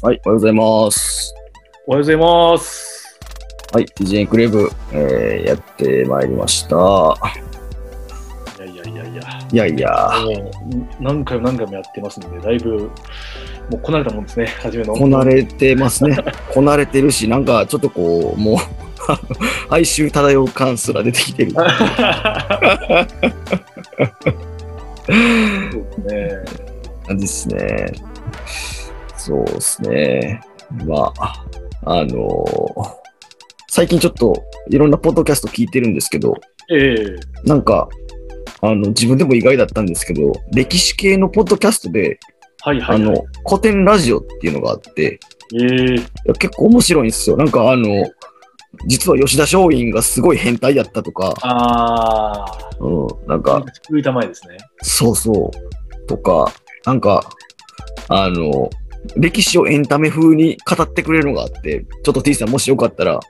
はい、おはようございます。おはようございます。はい、DJ クレーブ、えー、やってまいりました。いやいやいやいや、いやいや、もう何回も何回もやってますんで、だいぶ、もうこなれたもんですね、初めの。こなれてますね。こなれてるし、なんかちょっとこう、もう、哀愁漂う感すら出てきてる。そうですね。ですね。そうですね。まあ、あのー最近ちょっといろんなポッドキャスト聞いてるんですけど、ええなんか、あの、自分でも意外だったんですけど、歴史系のポッドキャストで、はいはい、はい。あの、古典ラジオっていうのがあって、ええ結構面白いんですよ。なんかあの、実は吉田松陰がすごい変態やったとか、ああ、うん、なんか、か作りたまえですね。そうそう、とか、なんか、あの、歴史をエンタメ風に語ってくれるのがあって、ちょっと T さんもしよかったら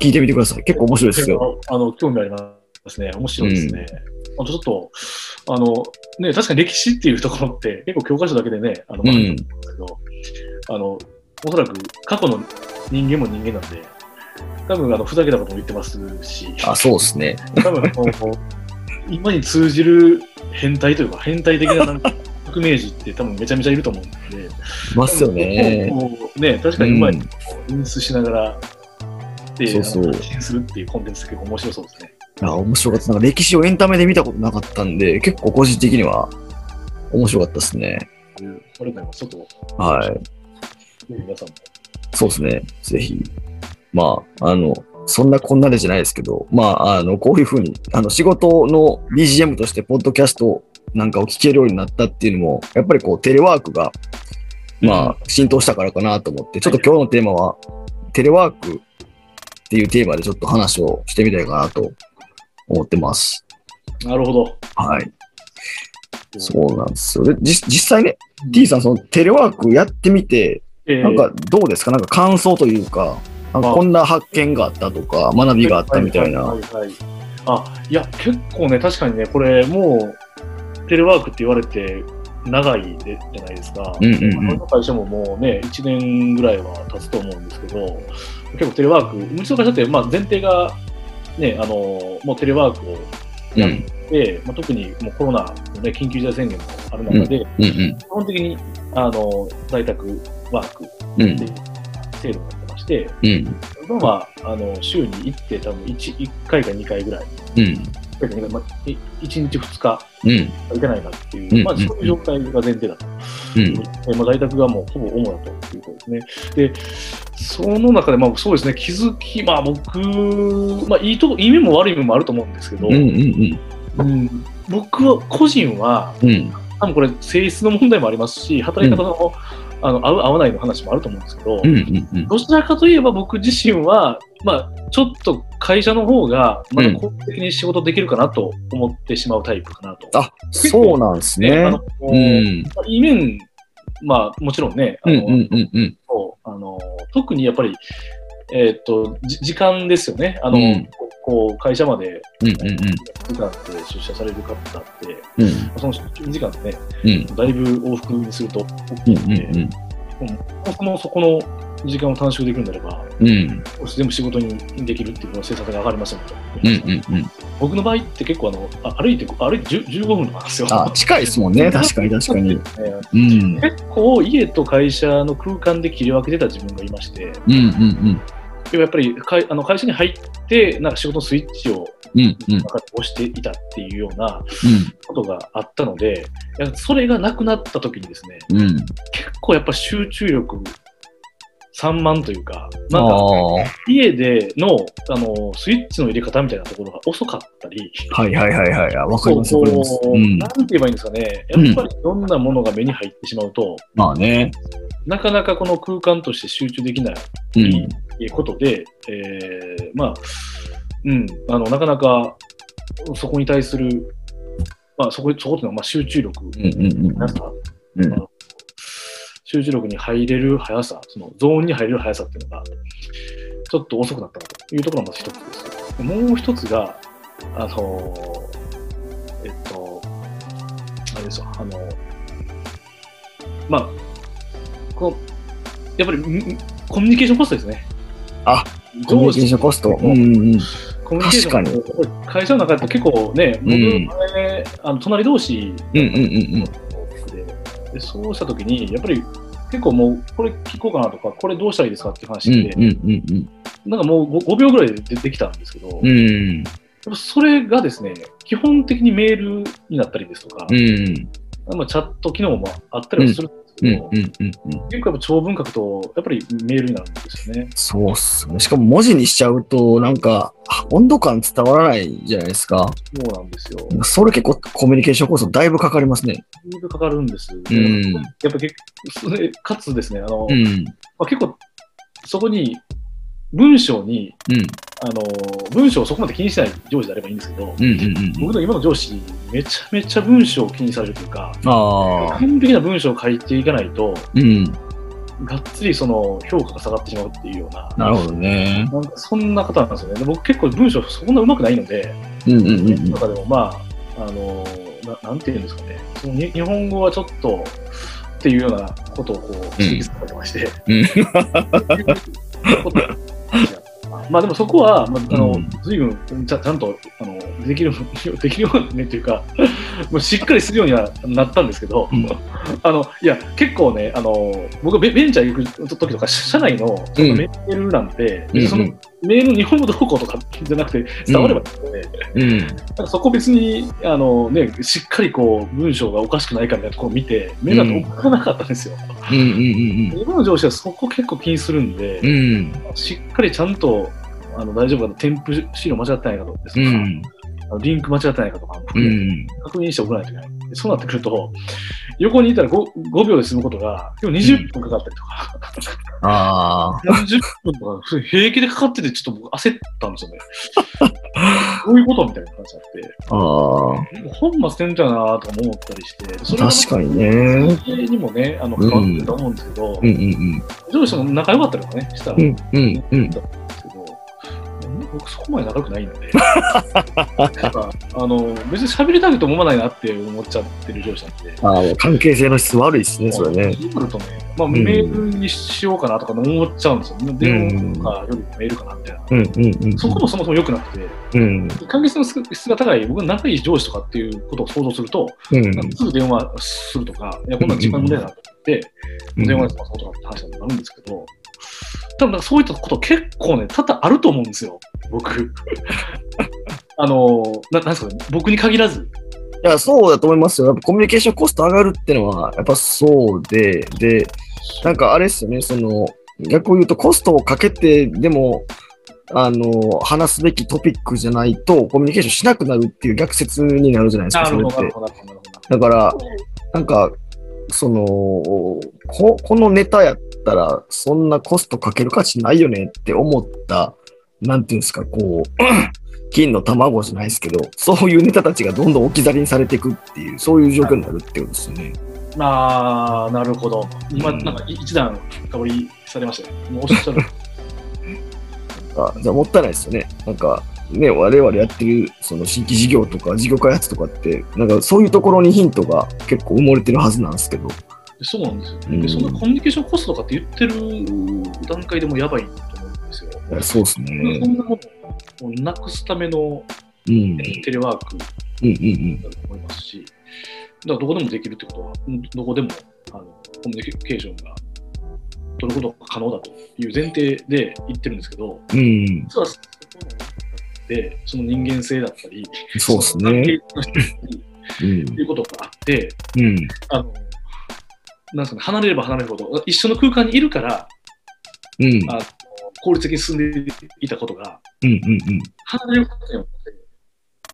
聞いてみてください。結構面白いですよ。あの、興味ありますね。面白いですね。あとちょっと、あの、ね、確かに歴史っていうところって、結構教科書だけでね、あの、うん学んあの、おそらく過去の人間も人間なんで、多分、あの、ふざけたことも言ってますし、あ、そうですね。多分 今に通じる変態というか、変態的ななんか革命児って多分めちゃめちゃいると思うんで、いますよね。ね、確かにうまいうん演出しながら、で、そうそう発信するっていうコンテンツ結構面白そうですね。あ面白かった。なんか歴史をエンタメで見たことなかったんで、結構個人的には面白かったですね。これからもちょっと、はい。皆さんも。そうですね。ぜひ。まあ、あの、そんなこんなでじゃないですけど、まあ、あの、こういうふうに、あの、仕事の BGM として、ポッドキャストなんかを聞けるようになったっていうのも、やっぱりこう、テレワークが、まあ、浸透したからかなと思って、ちょっと今日のテーマは、テレワークっていうテーマでちょっと話をしてみたいかなと思ってます。なるほど。はい。そうなんですよ。で、実実際ね、T さん、そのテレワークやってみて、えーなんかどうですか？なんか感想というか、なんかこんな発見があったとか、学びがあったみたいな。はいはいはいあ、いや、結構ね、確かにね、これ、もう、テレワークって言われて長いでじゃないですか。うんうんうんの会社ももうね、1年ぐらいは経つと思うんですけど、結構テレワーク、うちの会社って、まあ、前提が、ね、あの、もうテレワークをやっうん。て、まあ、特にもうコロナの、ね、緊急事態宣言もある中で、うんうん。基本的にあの在宅ワークうんで制度になってまして、うん。今はあの週に行って多分 1, 1回か2回ぐらい、うん。1回か2回まあ、1日2日うん。行けないなっていう、うんまあ、そういう状態が前提だと。うん。えまあ、在宅がもうほぼ主だということですね。で、その中で、まあ、そうですね、気づき、まあ、僕、まあ、いいとこ、いい面も悪い面もあると思うんですけど、うん。うん。うん僕は、個人は、うん。多分これ、性質の問題もありますし、働き方の,、あの合う合わないの話もあると思うんですけど、うん。うん。どちらかといえば僕自身は、まあ、ちょっと会社の方が、まだ効率的に仕事できるかなと思ってしまうタイプかなと。あ、そうなんですねあの。うん。まあいい面、まあ、もちろんね、あうん。のうん。うん。うん。そうあの特にやっぱり、えーっとじ時間ですよね。あの、うんこう会社までうん。うん。時間で出社される方って、うん。その出勤時間でね、うん。だいぶ往復にすると大うん。きいので、うん。そのそこの時間を短縮できるんであれば、うん。全部仕事にできるっていう生産性が上がりますよねとうん。うん。僕の場合って結構あのあ歩いて歩いて10 15分とかなんですよ。あ、近いですもんね。確かに、確かに。ねうん。結構家と会社の空間で切り分けてた自分がいまして、うん。うん。でもやっぱり会あの会社に入って、なんか仕事のスイッチをうん。うん。中で押していたっていうようなうん。ことがあったので、いやそれがなくなった時にですね、うん。結構やっぱ集中力散漫というか、あなんかあ。家でのあのスイッチの入れ方みたいなところが遅かったり、はいはいはいはい。あわかります、わかります。うんな。んて言えばいいんですかね、やっぱりいろんなものが目に入ってしまうと、まあね。なかなかこの空間として集中できないうん。ことで、えーまあ、うん、あの、なかなかそこに対する、まあ、そこ、そこっていうのは、まあ、集中力うん。うん。うんうん。集中力に入れる速さ、そのゾーンに入れる速さっていうのが、ちょっと遅くなったなというところがまず一つです。もう一つが、あの、えっと、あれですよ、あの、まあ、このやっぱりんコミュニケーションコストですね。あ、コミュニケーションコスト。うんうん。コミュニケーション会社の中だと結構ね、僕、うん前あの隣同士うんうんうんうん。ででそうしたときに、やっぱり結構もう、これ聞こうかなとか、これどうしたらいいですかって話で、うんうんうんなんかもう 5, 秒ぐらいで出てきたんですけど、うん。それがですね、基本的にメールになったりですとか、うん。まあ、チャット機能もあったりはするんうんうんうんうん。結構やっぱ長文書くと、やっぱりメールになるんですよね。そうっすね。しかも文字にしちゃうと、なんか、あ温度感伝わらないじゃないですか。そうなんですよ。それ結構コミュニケーションコストだいぶかかりますね。だいぶかかるんです。うんやっぱ結構、かつですね、あの、うん。まあ、結構、そこに、文章に、うん。あの、文章をそこまで気にしない上司であればいいんですけど、うんうんうん。僕の今の上司、めちゃめちゃ文章を気にされるというか。完璧な文章を書いていかないと、うん。がっつりその評価が下がってしまうっていうような、なるほどね。なんかそんな方なんですよね。で僕結構文章そんな上手くないので、うんうんうんうん。中でもまあ、あのな、なんていうんですかね、そのに日本語はちょっとっていうようなことをこう指摘されてまして、うん まあでもそこは、まあ、あのうん。随分ちゃちゃんとあのできる できるようにねっていうか、もうしっかりするようにはなったんですけど、うん。あのいや結構ね、あの僕ベ、ベンチャー行く時とか、社内のそのメールなんて、うん。そのメールの日本語どうこうとかじゃなくて、伝わればいいので、うん。そこ別にあの、ね、しっかりこう文章がおかしくないかみたいなところを見て、目が届かなかったんですよ。うんうん今の上司はそこ結構気にするんで、うんうん。しっかりちゃんとあの大丈夫かな、添付資料間違ってないかとかうん。リンク間違ってないかとか、うん。確認して送らないといけない。でそうなってくると、横にいたら 5, 5秒で済むことが、今日20分かかったりとか、ああ。30分とか平気でかかってて、ちょっと僕焦ったんですよね。どういうことみたいな感じになって。ああ。本末転倒やなとかも思ったりして、それは確かにね。にもね、あの関わってると思うんですけど、うんうん上司も仲良かったりとかね、したらうん。いうんうん 僕そこまで仲良くないので、あの別に喋りたいと思わないなって思っちゃってる上司なんで、関係性の質悪いですね、それね。そうなるとね、まあ、んメールにしようかなとか思っちゃうんですよ。電話とかよりもメールかなみたいな。うんうんうん。そこもそもそも良くなくて、うん。関係性の質が高い、僕が仲いい上司とかっていうことを想像すると、うん。すぐ電話するとか、いや、こんな時間無駄だって、うん電話で済まそうとかって話になるんですけど、多分そういったこと結構ね、多々あると思うんですよ、僕。あのな、なんですかね、僕に限らず。いや、そうだと思いますよ。やっぱコミュニケーションコスト上がるってのは、やっぱそうで、で、なんかあれですよね、その、逆を言うとコストをかけてでも、あの、話すべきトピックじゃないと、コミュニケーションしなくなるっていう逆説になるじゃないですか、それって。だから、なんか、そのこ、このネタやったら、そんなコストかける価値ないよねって思った、なんていうんですか、こう、金の卵じゃないですけど、そういうネタたちがどんどん置き去りにされていくっていう、そういう状況になるってことですよね。あー、なるほど。今、うんなんか一段深掘りされましたね。もうおっしゃる。あじゃあもったいないですよね。なんか、ね、我々やってるその新規事業とか事業開発とかって、なんかそういうところにヒントが結構埋もれてるはずなんですけど。そうなんですよ、うんで。そんなコミュニケーションコストとかって言ってる段階でもやばいと思うんですよ。いやそうですねそ。んなものをなくすためのうん。テレワークうんうんだと思いますし、だからどこでもできるってことは、うんどこでもあのコミュニケーションが取ることが可能だという前提で言ってるんですけど、うん。うん。実はそこで、その人間性だったり、そうですね。の人にうんと。いうことがあって、うん。あのなんですかね、離れれば離れるほど、一緒の空間にいるから、うん。あの効率的に進んでいたことが、うんうんうん。離れることによって、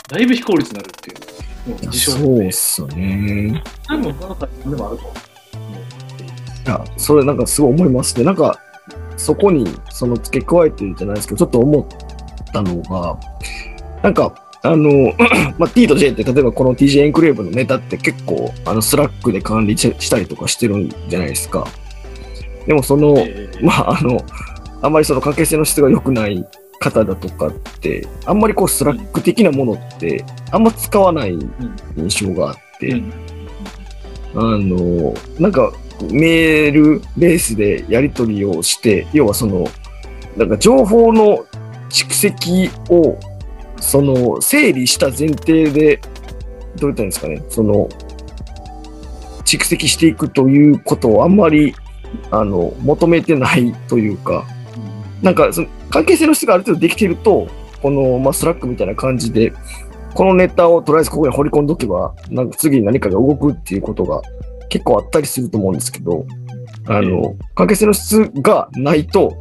だいぶ非効率になるっていうのを事象そうっすよね。多分他の会社でもあると思。いや、それなんかすごい思いますね。なんか、そこにその付け加えてるじゃないですけど、ちょっと思ったのが、なんか、あの、まあ、T と J って例えばこの TJ エンクレーブのネタって結構、あの、スラックで管理ししたりとかしてるんじゃないですか。でもその、えーまあ、あの、あんまりその関係性の質が良くない方だとかって、あんまりこうスラック的なものって、あんま使わない印象があって、うん。あの、なんか、メールベースでやり取りをして、要はその、なんか情報の蓄積を、その、整理した前提で、どう言ったんですかね、その、蓄積していくということをあんまり、あの、求めてないというか、なんかその関係性の質がある程度できていると、この、まあ、スラックみたいな感じで、このネタをとりあえずここに放り込んどけば、なんか次に何かが動くっていうことが結構あったりすると思うんですけど、あの、関係性の質がないと、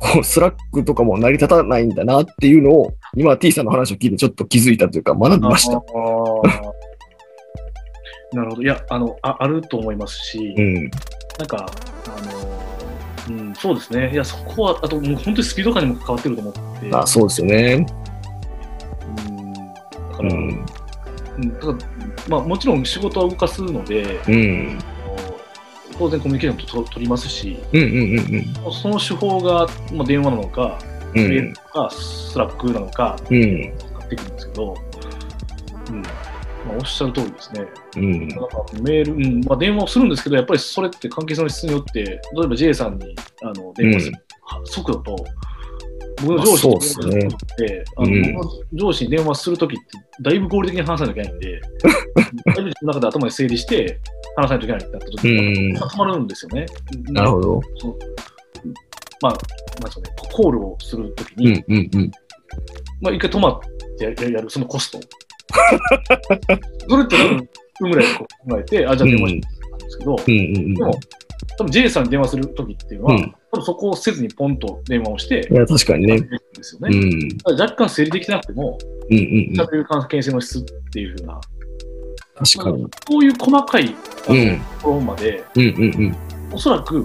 こうスラックとかも成り立たないんだなっていうのを、今 T さんの話を聞いてちょっと気づいたというか学びました。なるほど。いや、あの、ああると思いますし、うん。なんか、あの、うん、そうですね。いや、そこは、あと、もう本当にスピード感にも関わってると思って。あ、そうですよね。うん。だから、ん。うん、だからまあ、もちろん仕事は動かすので、うん。当然コミュニケーションと取りますし、うんうんうんその手法が、まあ、電話なのか、うん。メールなのか、スラックなのか、うん。なってくるんですけど、うん。まあ、おっしゃる通りですね。うん。なんかメール、うんまあ、電話をするんですけど、やっぱりそれって関係性の質によって、例えば J さんにあの電話する、は速度と、僕の上司に電話するって、あのうん僕の上司に電話するときって、だいぶ合理的に話さなきゃいけないんで、だいぶ自分の中で頭で整理して話さないといけないってなったときに、うん止まるんですよね。なるほど。まあ、なんですかね、コールをするときうに、んうんうん。まあ、一回止まってややる、そのコスト。それって何分ぐらい考えて、あ、じゃあ電話してたんですけど、うんうんでも、多分 J さんに電話するときっていうのは、うん多分そこをせずにポンと電話をして、いや、確かにね。ですようね。ん。だから若干整理できてなくても、うんうんうん。喋る関係性の質っていうふうな、確かに。そういう細かいところまで、うんうんうん。おそらく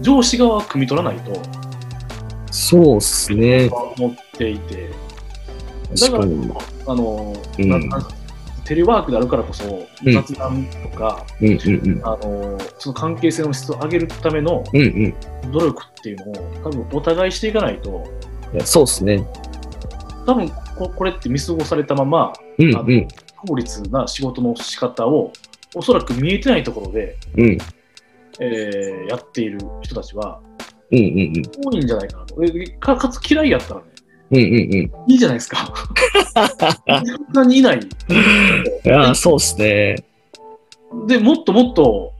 上司側は汲み取らないとそうっすね。思っていて、確かに。あの、うんななんテレワークであるからこそ、うん雑談とか、うんうんうん。あのその関係性の質を上げるための。努力っていうのを多分お互いしていかないと、いやそうっすね。多分ここれって見過ごされたまま、うんうん。効率な仕事の仕方をおそらく見えてないところで、うんえーやっている人たちはうんうん多いんじゃないかなと。えかかつ嫌いやったらね、うん。うんうんうん。いいじゃないですか。そんなにいない。いやそうっすね。で、もっともっと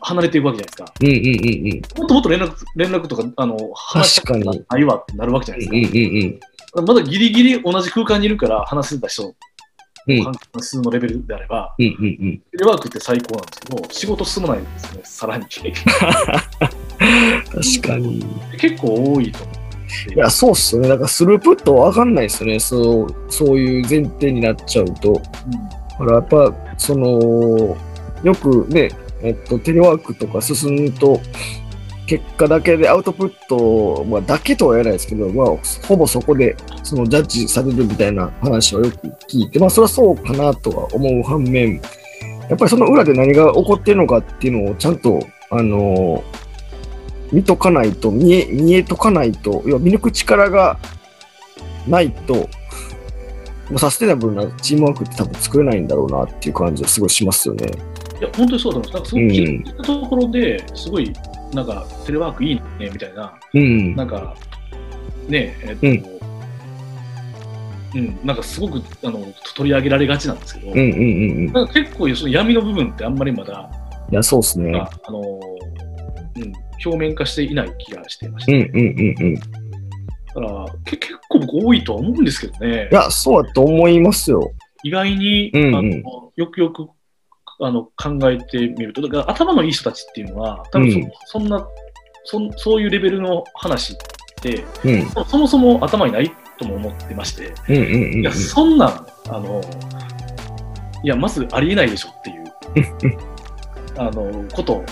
離れていくわけじゃないですか。うんうんうんうん。もっともっと連絡連絡とか、あの、話した確かにないわってなるわけじゃないうんですか。うんうん。まだギリギリ同じ空間にいるから話せた人、うん関係のレベルであれば、うんうんうん。テレワークって最高なんですけど、仕事進まないんですよね、さらに。確かに。結構多いと思。いや、そうっすよね。だかスループットわかんないっすよね。そう、そういう前提になっちゃうと。うんだからやっぱ、その、よくね、えっと、テレワークとか進むと、結果だけでアウトプット、まあ、だけとは言えないですけど、まあ、ほぼそこで、そのジャッジされるみたいな話をよく聞いて、まあ、それはそうかなとは思う反面、やっぱりその裏で何が起こってるのかっていうのをちゃんと、あの見とかないと、見え、見えとかないと、要は見抜く力がないと、もうサステナブルなチームワークって多分作れないんだろうなっていう感じはすごいしますよね。いや、本当にそうだ。なんかすごくうん聞いたところで、すごい、なんか、テレワークいいね、みたいな、うん。なんか、ねえ、えっと、うん、なんかすごくあの取り上げられがちなんですけど、うんうんうんうん。なんか結構その闇の部分ってあんまりまだ、いや、そうですね。ああのうん、表面化していない気がしてまして、うんうんうんうん。いだからけ結構僕多いとは思うんですけどね、や、そうだと思いますよ。意外に、うんうんあのよくよくあの考えてみると、だから頭のいい人たちっていうのは、多分そ,、うんそんなそん、そういうレベルの話って、うんそもそも頭にないとも思ってまして、うんうんうんうん。いや、そんなん、あの、いや、まずありえないでしょっていう、あの、こと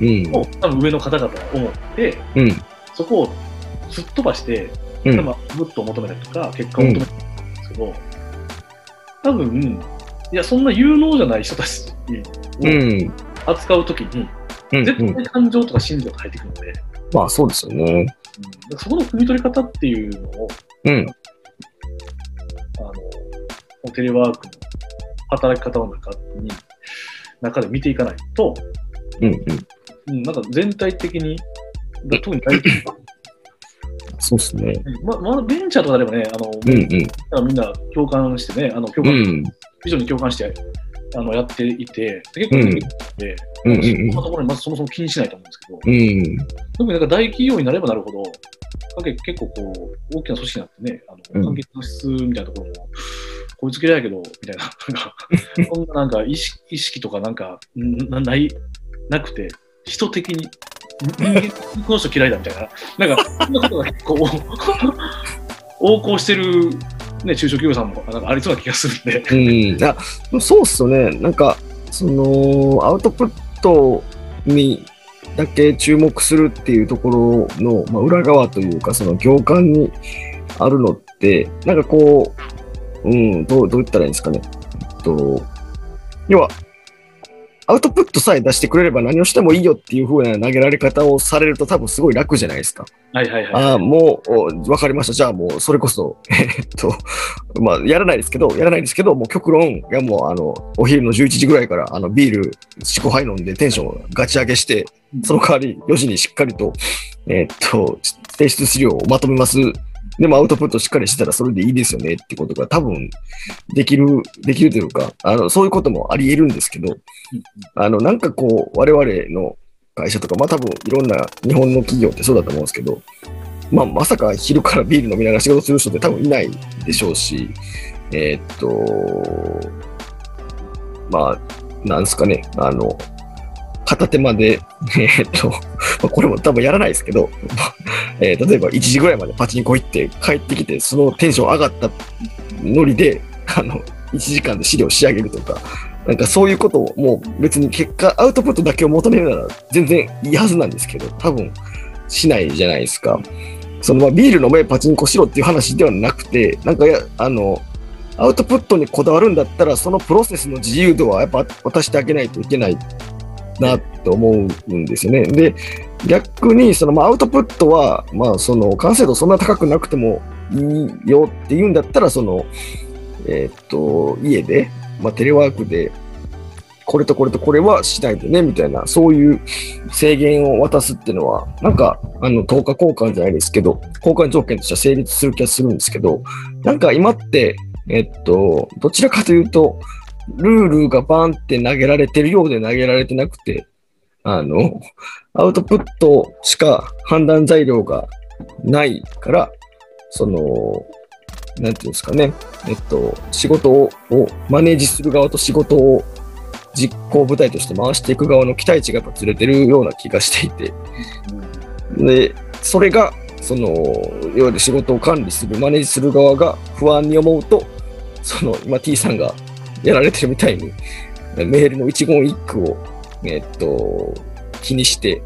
うんを、多分上の方々は思って、うんそこをすっ飛ばして、うんまあ、グッと求めたりとか、結果を求めたりするんですけど、多分、いや、そんな有能じゃない人たちうをん扱うときに。絶対感情とか心情が入ってくるので、まあ、そうですよね。うんそこの汲み取り方っていうのを、うん。あの、テレワークの働き方の中に、中で見ていかないと、うんうん。うん、なんか全体的に、だ特に大企業 そうですね。ままあ、ベンチャーとかでもね、あの、うんうん。みんな共感してね、あの共感、うん。非常に共感してあのやっていて、結構うんでうんうんうんそんなところにまずそもそも気にしないと思うんですけど、うん。特になんか大企業になればなるほど、結結構こう、大きな組織になってね、あうんの、関係の質みたいなところも、こいつ嫌いやけど、みたいな、なんか、そんななんか意識意識とかなんか、んなない、なくて、人的に、人間この人嫌いだみたいな、なんか、そんなことが結構、横行してる、ね、中小企業さんもなんかありそうな気がするんで、うん。あ、そうっすよね。なんか、その、アウトプットにだけ注目するっていうところの、まあ、裏側というか、その行間にあるのって、なんかこう、うん、どう、どう言ったらいいんですかね。えっと、要は、アウトプットさえ出してくれれば何をしてもいいよっていう風な投げられ方をされると多分すごい楽じゃないですか。はいはいはい。ああ、もう、おわかりました。じゃあもう、それこそ、えっと、まあ、やらないですけど、やらないですけど、もう極論、いやもう、あの、お昼の11時ぐらいから、あの、ビール4、5杯飲んでテンションをガチ上げして、その代わり4時にしっかりと、えっと、提出資料をまとめます。でもアウトプットしっかりしてたらそれでいいですよねってことが多分できる、できるというか、あの、そういうこともあり得るんですけど、あの、なんかこう、我々の会社とか、まあ多分いろんな日本の企業ってそうだと思うんですけど、まあまさか昼からビール飲みながら仕事する人って多分いないでしょうし、えーっと、まあ、なんですかね、あの、片手まで、えーっと、まあこれも多分やらないですけど、えー例えば1時ぐらいまでパチンコ行って帰ってきて、そのテンション上がったノリで、あの、1時間で資料仕上げるとか、なんかそういうことをもう別に結果、アウトプットだけを求めるなら全然いいはずなんですけど、多分しないじゃないですか。そのまあビール飲めパチンコしろっていう話ではなくて、なんかや、あの、アウトプットにこだわるんだったら、そのプロセスの自由度はやっぱ渡してあげないといけないなって思うんですよね。で、逆にそのまアウトプットは、まあその完成度そんな高くなくてもいいよって言うんだったら、その、えっと、家で、まあテレワークで、これとこれとこれはしないでね、みたいな、そういう制限を渡すっていうのは、なんか、あの、10日交換じゃないですけど、交換条件としては成立する気がするんですけど、なんか今って、えっと、どちらかというと、ルールがバンって投げられてるようで投げられてなくて、あの、アウトプットしか判断材料がないから、その、なんていうんですかね、えっと、仕事ををマネージする側と仕事を実行部隊として回していく側の期待値がやっぱずれてるような気がしていて、で、それが、その、いわゆる仕事を管理する、マネージする側が不安に思うと、その、今 T さんがやられてるみたいに、メールの一言一句を、えっと、気にして、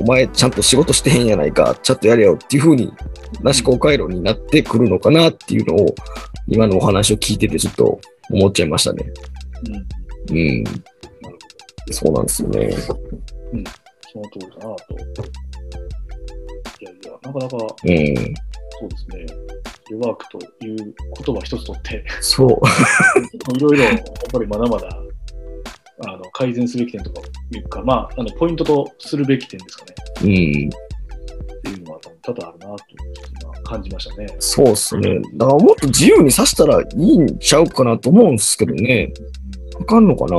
お前ちゃんと仕事してへんやないか、ちゃんとやれよっていう風に、なし公回路になってくるのかなっていうのを、今のお話を聞いててちょっと思っちゃいましたね。うんうん。そうなんですよね。その通りだなと。いやいや、なかなか、うん。そうですね。リワークという言葉一つとって、そう。いろいろ、やっぱりまだまだ、あの改善すべき点とかいうか、まあ、あのポイントとするべき点ですかね。うん。っていうのは多々あるなと今感じましたね。そうっすね。だからもっと自由にさせたらいいんちゃうかなと思うんですけどね。わかんのかな？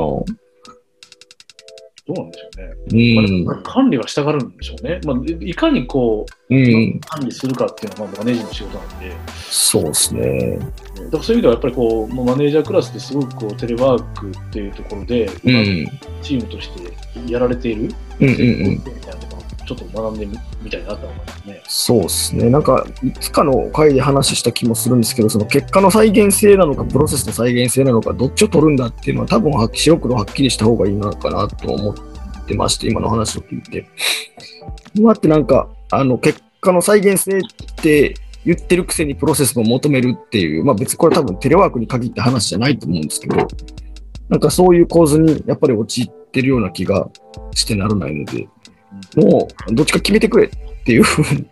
どうなんでしょうね。まあうん。管理はしたがるんでしょうね。まあ、いいかにこう、うん。管理するかっていうのはまあマネージの仕事なんで、そうっすね。だからそういう意味ではやっぱりこう、マネージャークラスですごくこうテレワークっていうところで、うん。チームとしてやられている、うんうんうん。みたいなところをちょっと学んでみみたいなと思いますね。そうですね。なんか、いつかの回で話した気もするんですけど、その結果の再現性なのか、プロセスの再現性なのか、どっちを取るんだっていうのは、多分は白黒はっきりした方がいいのかなと思ってまして、今の話を聞いて。今ってなんか、あの、結果の再現性って言ってるくせにプロセスも求めるっていう、まあ別にこれ多分テレワークに限った話じゃないと思うんですけど、なんかそういう構図にやっぱり陥ってるような気がしてならないので、もうどっちか決めてくれっていうふうに。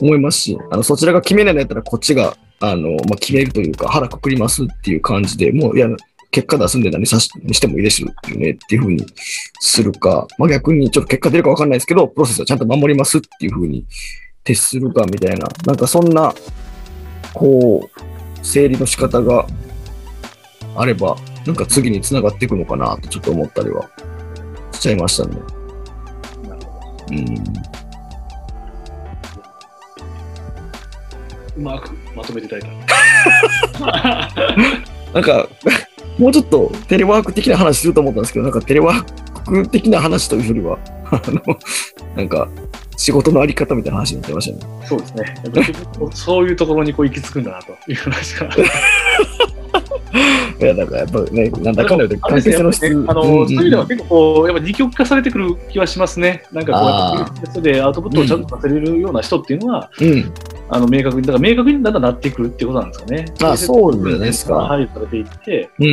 思いますし、あのそちらが決めないんだったら、こっちがあの、まあ、決めるというか、腹くくりますっていう感じで、もうや結果出すんで何さししてもいいですよねっていうふうにするか、まあ逆にちょっと結果出るかわかんないですけど、プロセスはちゃんと守りますっていうふうに徹するかみたいな、なんかそんな、こう、整理の仕方があれば、なんか次に繋がっていくのかなとちょっと思ったりはしちゃいましたね。うん。うまくまとめていただい なんか、もうちょっとテレワーク的な話すると思ったんですけど、なんかテレワーク的な話というよりは、あの、なんか、仕事のあり方みたいな話になってましたね。た。そうですね。そういうところにこう行き着くんだなという話が。いや、だからやっぱね、なんだかんだ言うとの質。あの、うんうんそういう意味では結構こう、やっぱ二極化されてくる気はしますね。なんかこうやっぱり、それでアウトプットをちゃんとさせれるような人っていうのは、うん。あの、明確に、だから明確にだんだんなっていくっていうことなんですかね。あそうですか配慮されていって、う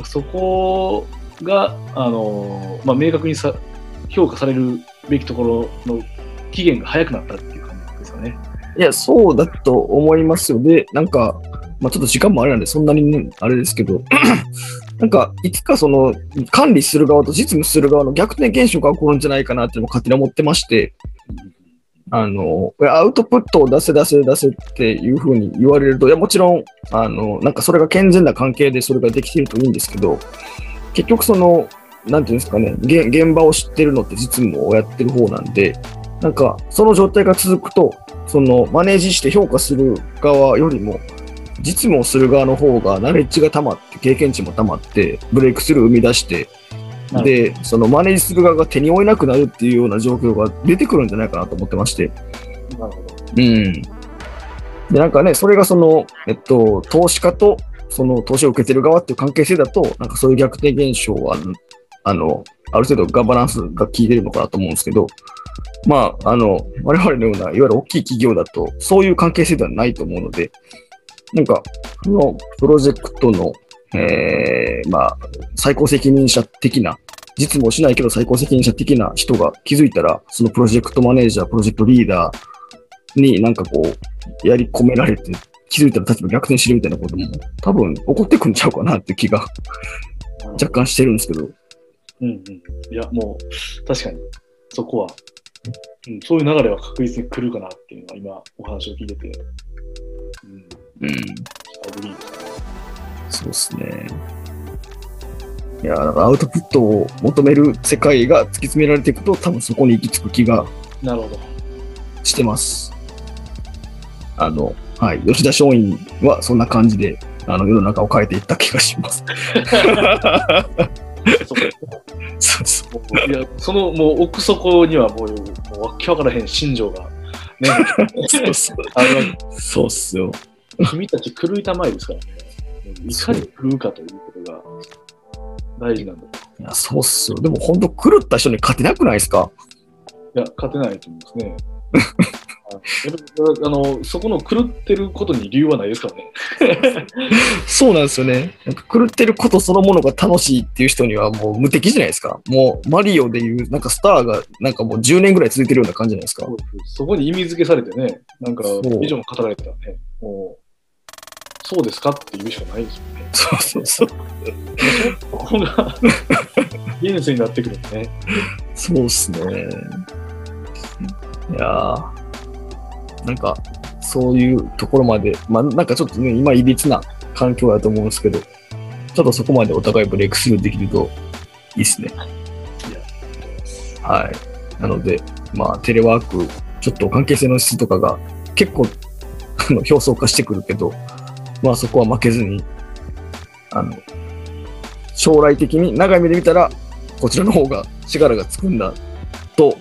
ん。そこが、あの、まあ、明確にさ評価されるべきところの期限が早くなったっていう感じですよね。いや、そうだと思いますよ。で、なんか、まあちょっと時間もあれなんで、そんなにね、あれですけど、なんか、いつかその、管理する側と実務する側の逆転現象が起こるんじゃないかなっていうのを勝手に思ってまして、あの、アウトプットを出せ出せ出せっていうふうに言われると、いや、もちろん、あの、なんかそれが健全な関係でそれができているといいんですけど、結局その、なんていうんですかね、現現場を知ってるのって実務をやってる方なんで、なんか、その状態が続くと、その、マネージして評価する側よりも、実務をする側の方が、ナレッジが溜まって、経験値も溜まって、ブレイクスルー生み出して、で、そのマネージする側が手に負えなくなるっていうような状況が出てくるんじゃないかなと思ってまして。なるほど。うん。で、なんかね、それがその、えっと、投資家と、その投資を受けてる側っていう関係性だと、なんかそういう逆転現象は、あの、ある程度ガバナンスが効いてるのかなと思うんですけど、まあ、あの、我々のような、いわゆる大きい企業だと、そういう関係性ではないと思うので、なんか、このプロジェクトの、えー、まあ、最高責任者的な、実務をしないけど最高責任者的な人が気づいたら、そのプロジェクトマネージャー、プロジェクトリーダーになんかこう、やり込められて、気づいたら立場逆転してるみたいなことも、多分起こってくんちゃうかなって気が若干してるんですけど。うんうん。いや、もう、確かに、そこは、うん、そういう流れは確実に来るかなっていうのは、今、お話を聞いてて、うん、うん。そうですね。いや、なんかアウトプットを求める世界が突き詰められていくと、多分そこに行き着く気がなるほど。してます。あの、はい。吉田松陰はそんな感じで、あの、世の中を変えていった気がします。そそうそう。いや、そのもう奥底にはもう、もうわけわからへん心情が、ね、そうそうっすよ。君たち狂いたまいですからね。いかに狂うかということが大事なんだと。いや、そうっすよ。でも本当狂った人に勝てなくないですか？いや、勝てないと思いますね。あやっぱあのそこの狂ってることに理由はないですからね。そうなんですよね。なんか狂ってることそのものが楽しいっていう人にはもう無敵じゃないですか。もうマリオでいうなんかスターがなんかもう10年ぐらい続いてるような感じじゃないですか。そこに意味付けされてね、なんかそう以上も語られたらね、もう、そうですかって言うしかないですよね。そうそうそう。ここが現世になってくるんでね。そうっすね。いやーなんか、そういうところまで、まあなんかちょっとね、今いびつな環境だと思うんですけど、ちょっとそこまでお互いブレイクスルーできるといいっすね。はい。なので、まあテレワーク、ちょっと関係性の質とかが結構、あの、表層化してくるけど、まあそこは負けずに、あの、将来的に長い目で見たら、こちらの方が力がつくんだと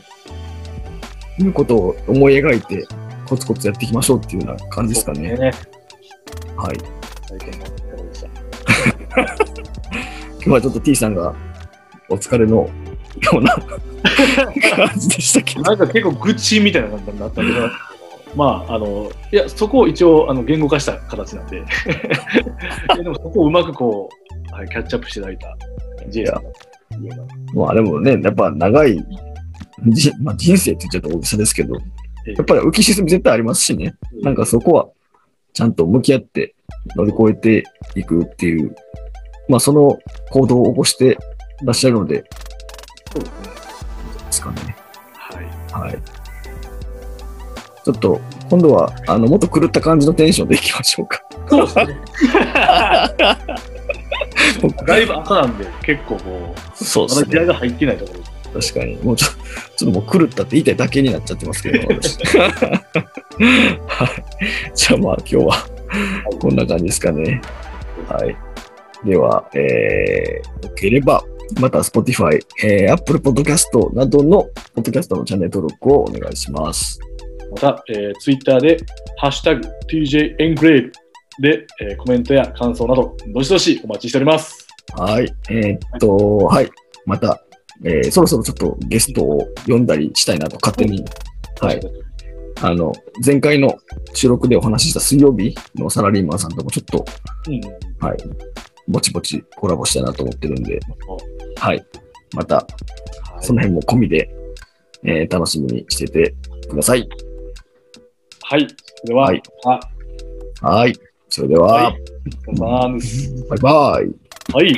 いうことを思い描いてコツコツやっていきましょうっていうような感じですかね。ね。はい。今日はちょっと T さんがお疲れのような 感じでしたけど。なんか結構愚痴みたいな感じになったんで、まあ、あの、いや、そこを一応あの言語化した形なんで、でもそこをうまくこう、はい、キャッチアップしていただいたまあでもね、やっぱ長いじ、まあ、人生って言っちゃった大げさですけど、やっぱり浮き沈み絶対ありますしね。なんかそこはちゃんと向き合って乗り越えていくっていうまあ、その行動を起こしてらっしゃるので、そうですね。ですかね。はい。はい。ちょっと、今度は、あの、もっと狂った感じのテンションでいきましょうか。そうですね。だいぶ赤なんで、結構もう、そうまだ気合が入ってないところ。確かに。もうちょちょっともう狂ったって言いたいだけになっちゃってますけど、私 はい。じゃあまあ今日はこんな感じですかね。はい。では、えー、よければ、また Spotify、えー、Apple Podcast などのポッドキャストのチャンネル登録をお願いします。また、えー、Twitter で、ハッシュタグ TJ エングレーブで、えーコメントや感想など、どしどしお待ちしております。はい。えーっと、はい。また、えーそろそろちょっとゲストを呼んだりしたいなと勝手に、はい。あの、前回の収録でお話しした水曜日のサラリーマンさんともちょっと、うん。はい、ぼちぼちコラボしたいなと思ってるんで、はい。また、はいその辺も込みで、えー楽しみにしててください。はい。それでは、はいあ、はい。それでは、はい。バイバイ。はい。